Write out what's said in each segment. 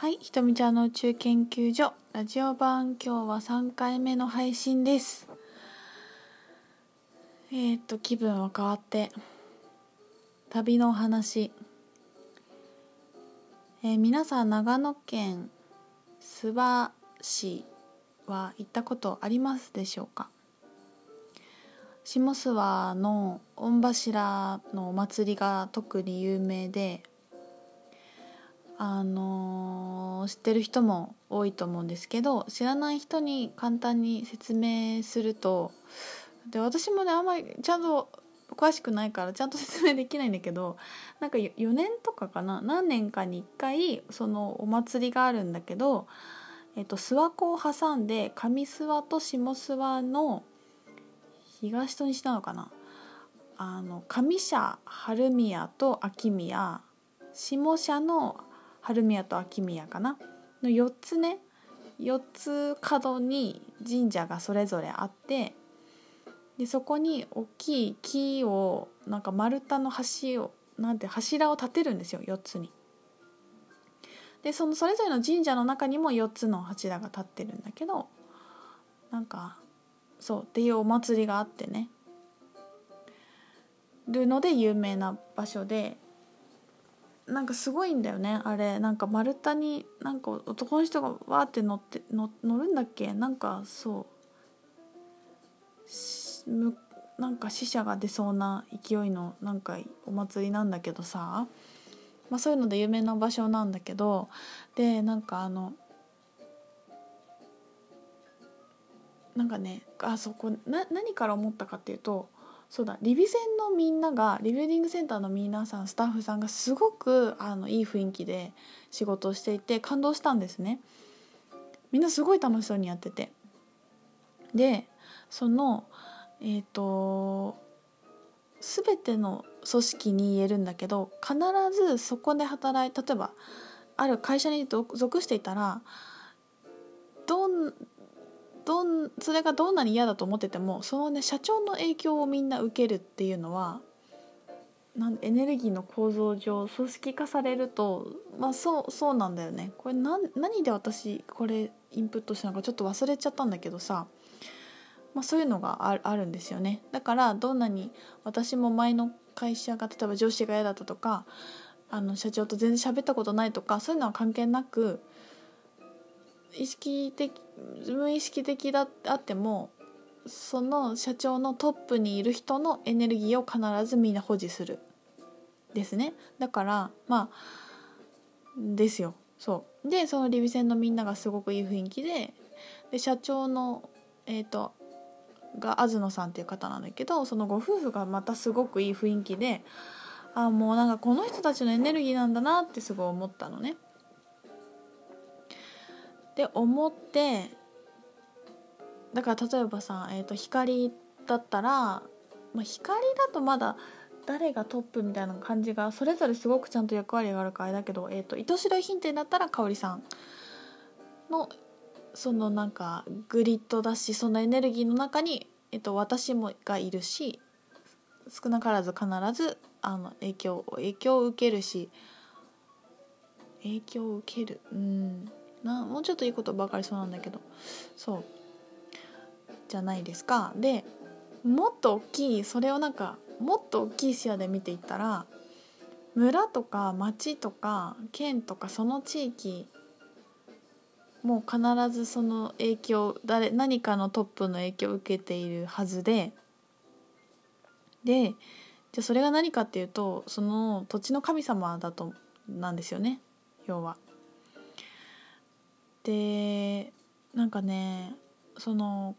はい、ひとみちゃんの宇宙研究所ラジオ版今日は3回目の配信です。えっ、と気分は変わって旅のお話。えー皆さん長野県諏訪市は行ったことありますでしょうか？下諏訪の御柱のお祭りが特に有名であの知ってる人も多いと思うんですけど知らない人に簡単に説明するとで私もねあんまりちゃんと詳しくないからちゃんと説明できないんだけどなんか4年とかかな何年かに1回そのお祭りがあるんだけど、えっと、諏訪湖を挟んで上諏訪と下諏訪の東と西なのかなあの上社春宮と秋宮下社の春宮と秋宮かな？の4つね。4つ角に神社がそれぞれあってでそこに大きい木をなんか丸太の橋をなんて柱を立てるんですよ4つに。でそのそれぞれの神社の中にも4つの柱が立ってるんだけどなんかそうっていうお祭りがあってね。るので有名な場所でなんかすごいんだよねあれ。なんか丸太になんか男の人がわーって乗って乗乗るんだっけ？なんかそう。むなんか死者が出そうな勢いのなんかお祭りなんだけどさ、まあ、そういうので有名な場所なんだけど。でなんかあのなんかねあそこな何から思ったかっていうとそうだリビセンのみんながリビルディングセンターの皆さんスタッフさんがすごくあのいい雰囲気で仕事をしていて感動したんですね。みんなすごい楽しそうにやってて。でそのえっ、と全ての組織に言えるんだけど必ずそこで働い例えばある会社に属していたらどんどんそれがどんなに嫌だと思っててもそのね社長の影響をみんな受けるっていうのはなんエネルギーの構造上組織化されるとまあそうそうなんだよね。これ何何で私これインプットしたのかちょっと忘れちゃったんだけどさ、まあ、そういうのがああるんですよね。だからどんなに私も前の会社が例えば上司が嫌だったとかあの社長と全然喋ったことないとかそういうのは関係なく意識的無意識的だあってもその社長のトップにいる人のエネルギーを必ずみんな保持する。ですね。だからまあですよ。そう。でそのリビセンのみんながすごくいい雰囲気でで社長のえっ、とが東野さんっていう方なんだけどそのご夫婦がまたすごくいい雰囲気であもうなんかこの人たちのエネルギーなんだなってすごい思ったのね。で思ってだから例えばさ、えー、と光だったら、まあ、光だとまだ誰がトップみたいな感じがそれぞれすごくちゃんと役割があるからあれだけど、えー、と糸白いヒンテだったら香織さんのそのなんかグリッドだしそのエネルギーの中に、えー、と私もがいるし少なからず必ずあの影響影響を受けるし影響を受ける。うん。なもうちょっといいことばかりそうなんだけど。そう。じゃないですか。でもっと大きいそれをなんかもっと大きい視野で見ていったら村とか町とか県とかその地域もう必ずその影響誰何かのトップの影響を受けているはずで。でじゃあそれが何かっていうとその土地の神様だとなんですよね。要は。でなんかねその、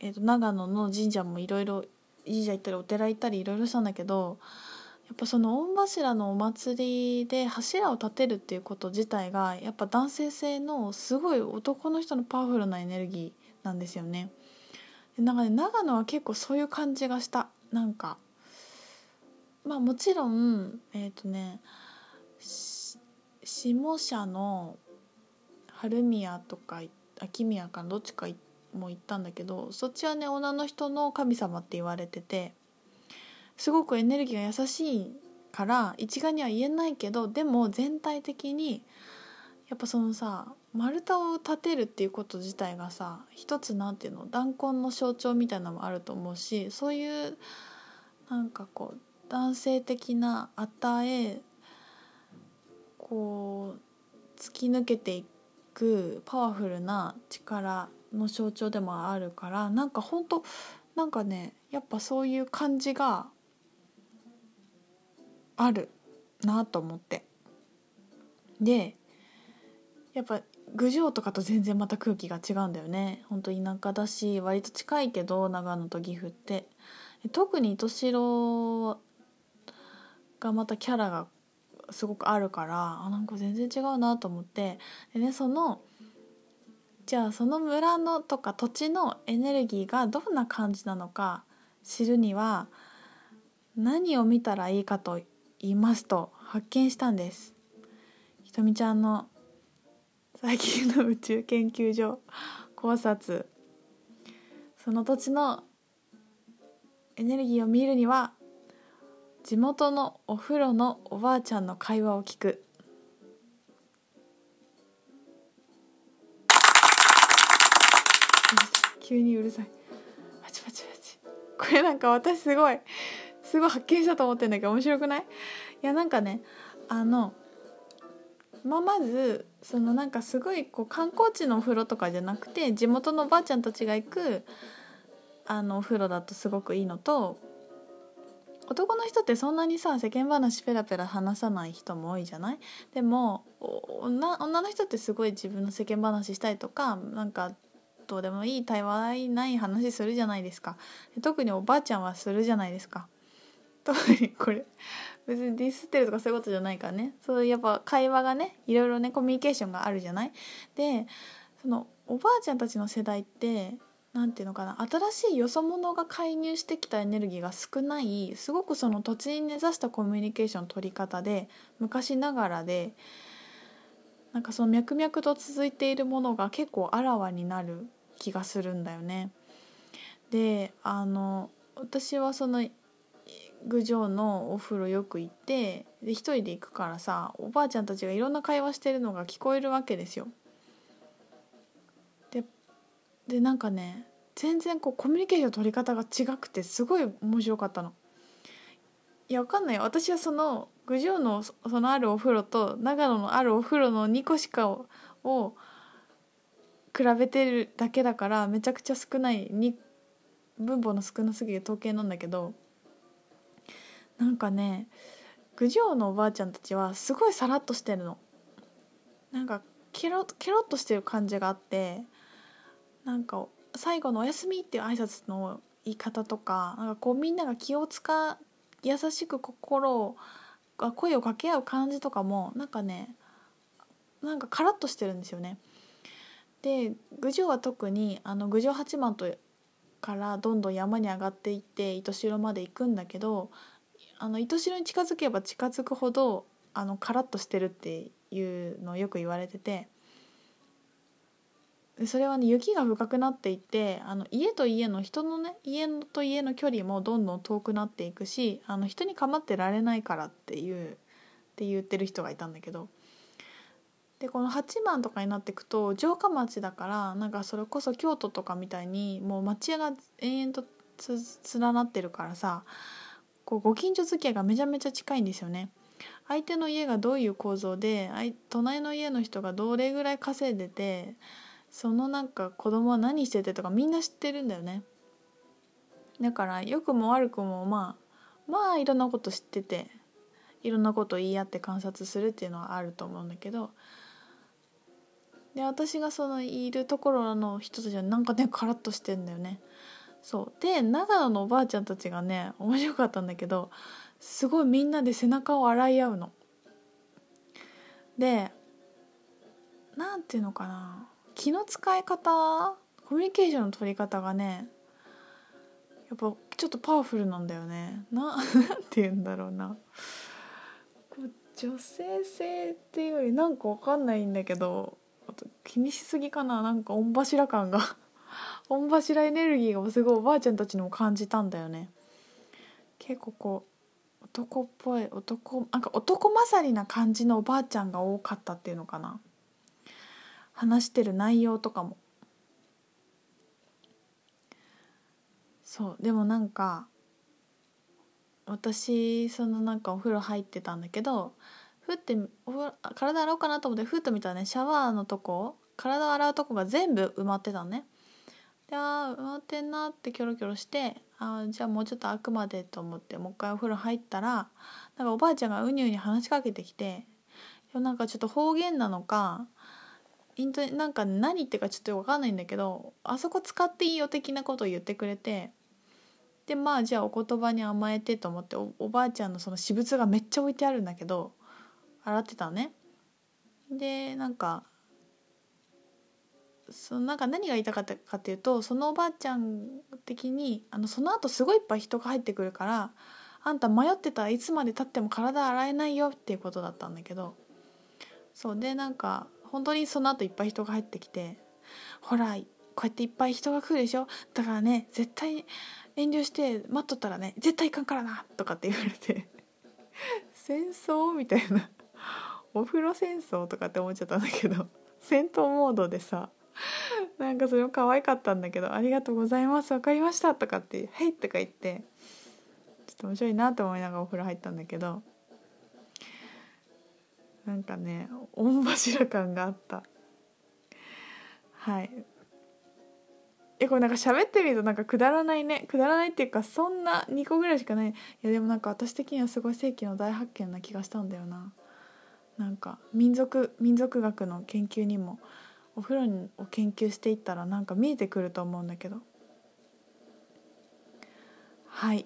えー、と長野の神社もいろいろ神社行ったりお寺行ったりいろいろしたんだけどやっぱその御柱のお祭りで柱を立てるっていうこと自体がやっぱ男性性のすごい男の人のパワフルなエネルギーなんですよね。でなんかね長野は結構そういう感じがしたなんかまあもちろんえっ、とね下社の春宮とか秋宮かどっちかも行ったんだけどそっちはね女の人の神様って言われててすごくエネルギーが優しいから一概には言えないけどでも全体的にやっぱそのさ丸太を立てるっていうこと自体がさ一つなんていうの弾痕の象徴みたいなのもあると思うしそういうなんかこう男性的な与えこう突き抜けていくパワフルな力の象徴でもあるからなんかほんとなんかねやっぱそういう感じがあるなと思って。でやっぱ郡上とかと全然また空気が違うんだよね。ほんと田舎だし割と近いけど長野と岐阜って。特に糸代がまたキャラがすごくあるからあなんか全然違うなと思って。でねそのじゃあその村のとか土地のエネルギーがどんな感じなのか知るには何を見たらいいかと言いますと発見したんです。ひとみちゃんの最近の宇宙研究所考察。その土地のエネルギーを見るには地元のお風呂のおばあちゃんの会話を聞く。急にうるさい。パチパチパチ。これなんか私すごいすごい発見したと思ってんだけど面白くない？いやなんかねあのまあ、まずそのなんかすごいこう観光地のお風呂とかじゃなくて地元のおばあちゃんたちが行くあのお風呂だとすごくいいのと男の人ってそんなにさ世間話ペラペラ話さない人も多いじゃない？でも女女の人ってすごい自分の世間話したりとかなんかどうでもいい対話ない話するじゃないですか。特におばあちゃんはするじゃないですか。特にこれ別にディスってるとかそういうことじゃないからね。そうやっぱ会話がねいろいろねコミュニケーションがあるじゃない？でそのおばあちゃんたちの世代って何て言うのかな新しいよそ者が介入してきたエネルギーが少ないすごくその土地に根ざしたコミュニケーション取り方で昔ながらでなんかその脈々と続いているものが結構あらわになる気がするんだよね。であの私はその郡上のお風呂よく行ってで一人で行くからさおばあちゃんたちがいろんな会話してるのが聞こえるわけですよ。でなんかね全然こうコミュニケーション取り方が違くてすごい面白かったの。いやわかんない私はその郡上のそのあるお風呂と長野のあるお風呂の2個しかをを比べてるだけだからめちゃくちゃ少ないに分母の少なすぎる統計なんだけどなんかね郡上のおばあちゃんたちはすごいさらっとしてるの。なんかケロケロっとしてる感じがあってなんか最後の「おやすみ」っていう挨拶の言い方とかなんかこうみんなが気を使う優しく心を声を掛け合う感じとかもなんかねなんかカラッとしてるんですよね。で郡上は特にあの郡上八幡とからどんどん山に上がっていって糸代まで行くんだけどあの糸代に近づけば近づくほどあのカラッとしてるっていうのをよく言われててそれはね雪が深くなっていってあの家と家の人のね家と家の距離もどんどん遠くなっていくしあの人に構ってられないからっていうって言ってる人がいたんだけどでこの八幡とかになっていくと城下町だからなんかそれこそ京都とかみたいにもう町屋が延々と連なってるからさこうご近所付き合いがめちゃめちゃ近いんですよね。相手の家がどういう構造で隣の家の人がどれぐらい稼いでてそのなんか子供は何しててとかみんな知ってるんだよね。だから良くも悪くもまあまあいろんなこと知ってていろんなこと言い合って観察するっていうのはあると思うんだけどで私がそのいるところの人たちはなんかねカラッとしてんだよね。そうで長野のおばあちゃんたちがね面白かったんだけどすごいみんなで背中を洗い合うの。でなんていうのかな気の使い方コミュニケーションの取り方がねやっぱちょっとパワフルなんだよね。な なんて言うんだろうな。女性性っていうよりなんかわかんないんだけど気にしすぎかな。なんか御柱感が。御柱エネルギーがすごいおばあちゃんたちにも感じたんだよね。結構こう男っぽい男なんか男勝りな感じのおばあちゃんが多かったっていうのかな。話してる内容とかも。そうでもなんか私そのなんかお風呂入ってたんだけどふってお風呂体洗おうかなと思ってふっと見たらねシャワーのとこ体を洗うとこが全部埋まってたのね。であ埋まってんなってキョロキョロしてあじゃあもうちょっと開くまでと思ってもう一回お風呂入ったらなんかおばあちゃんがうにゅうに話しかけてきてなんかちょっと方言なのかイントなんか何言ってるかちょっと分かんないんだけどあそこ使っていいよ的なことを言ってくれてでまあじゃあお言葉に甘えてと思っておばあちゃんのその私物がめっちゃ置いてあるんだけど洗ってたのね。でなんかそのなんか何が言いたかったかっていうとそのおばあちゃん的にあのその後すごいいっぱい人が入ってくるからあんた迷ってたらいつまでたっても体洗えないよっていうことだったんだけどそうでなんか本当にその後いっぱい人が入ってきてほらこうやっていっぱい人が来るでしょ？だからね絶対遠慮して待っとったらね絶対いかんからなとかって言われて 戦争？みたいな。お風呂戦争？とかって思っちゃったんだけど戦闘モードでさなんかそれも可愛かったんだけど「ありがとうございます分かりました」とかって「はい」とか言ってちょっと面白いなと思いながらお風呂入ったんだけどなんかね御柱感があった。はい。えこれなんか喋ってみるとなんかくだらないね。くだらないっていうかそんな2個ぐらいしかない。いやでもなんか私的にはすごい世紀の大発見な気がしたんだよな。なんか民族民族学の研究にもお風呂を研究していったらなんか見えてくると思うんだけど。はい。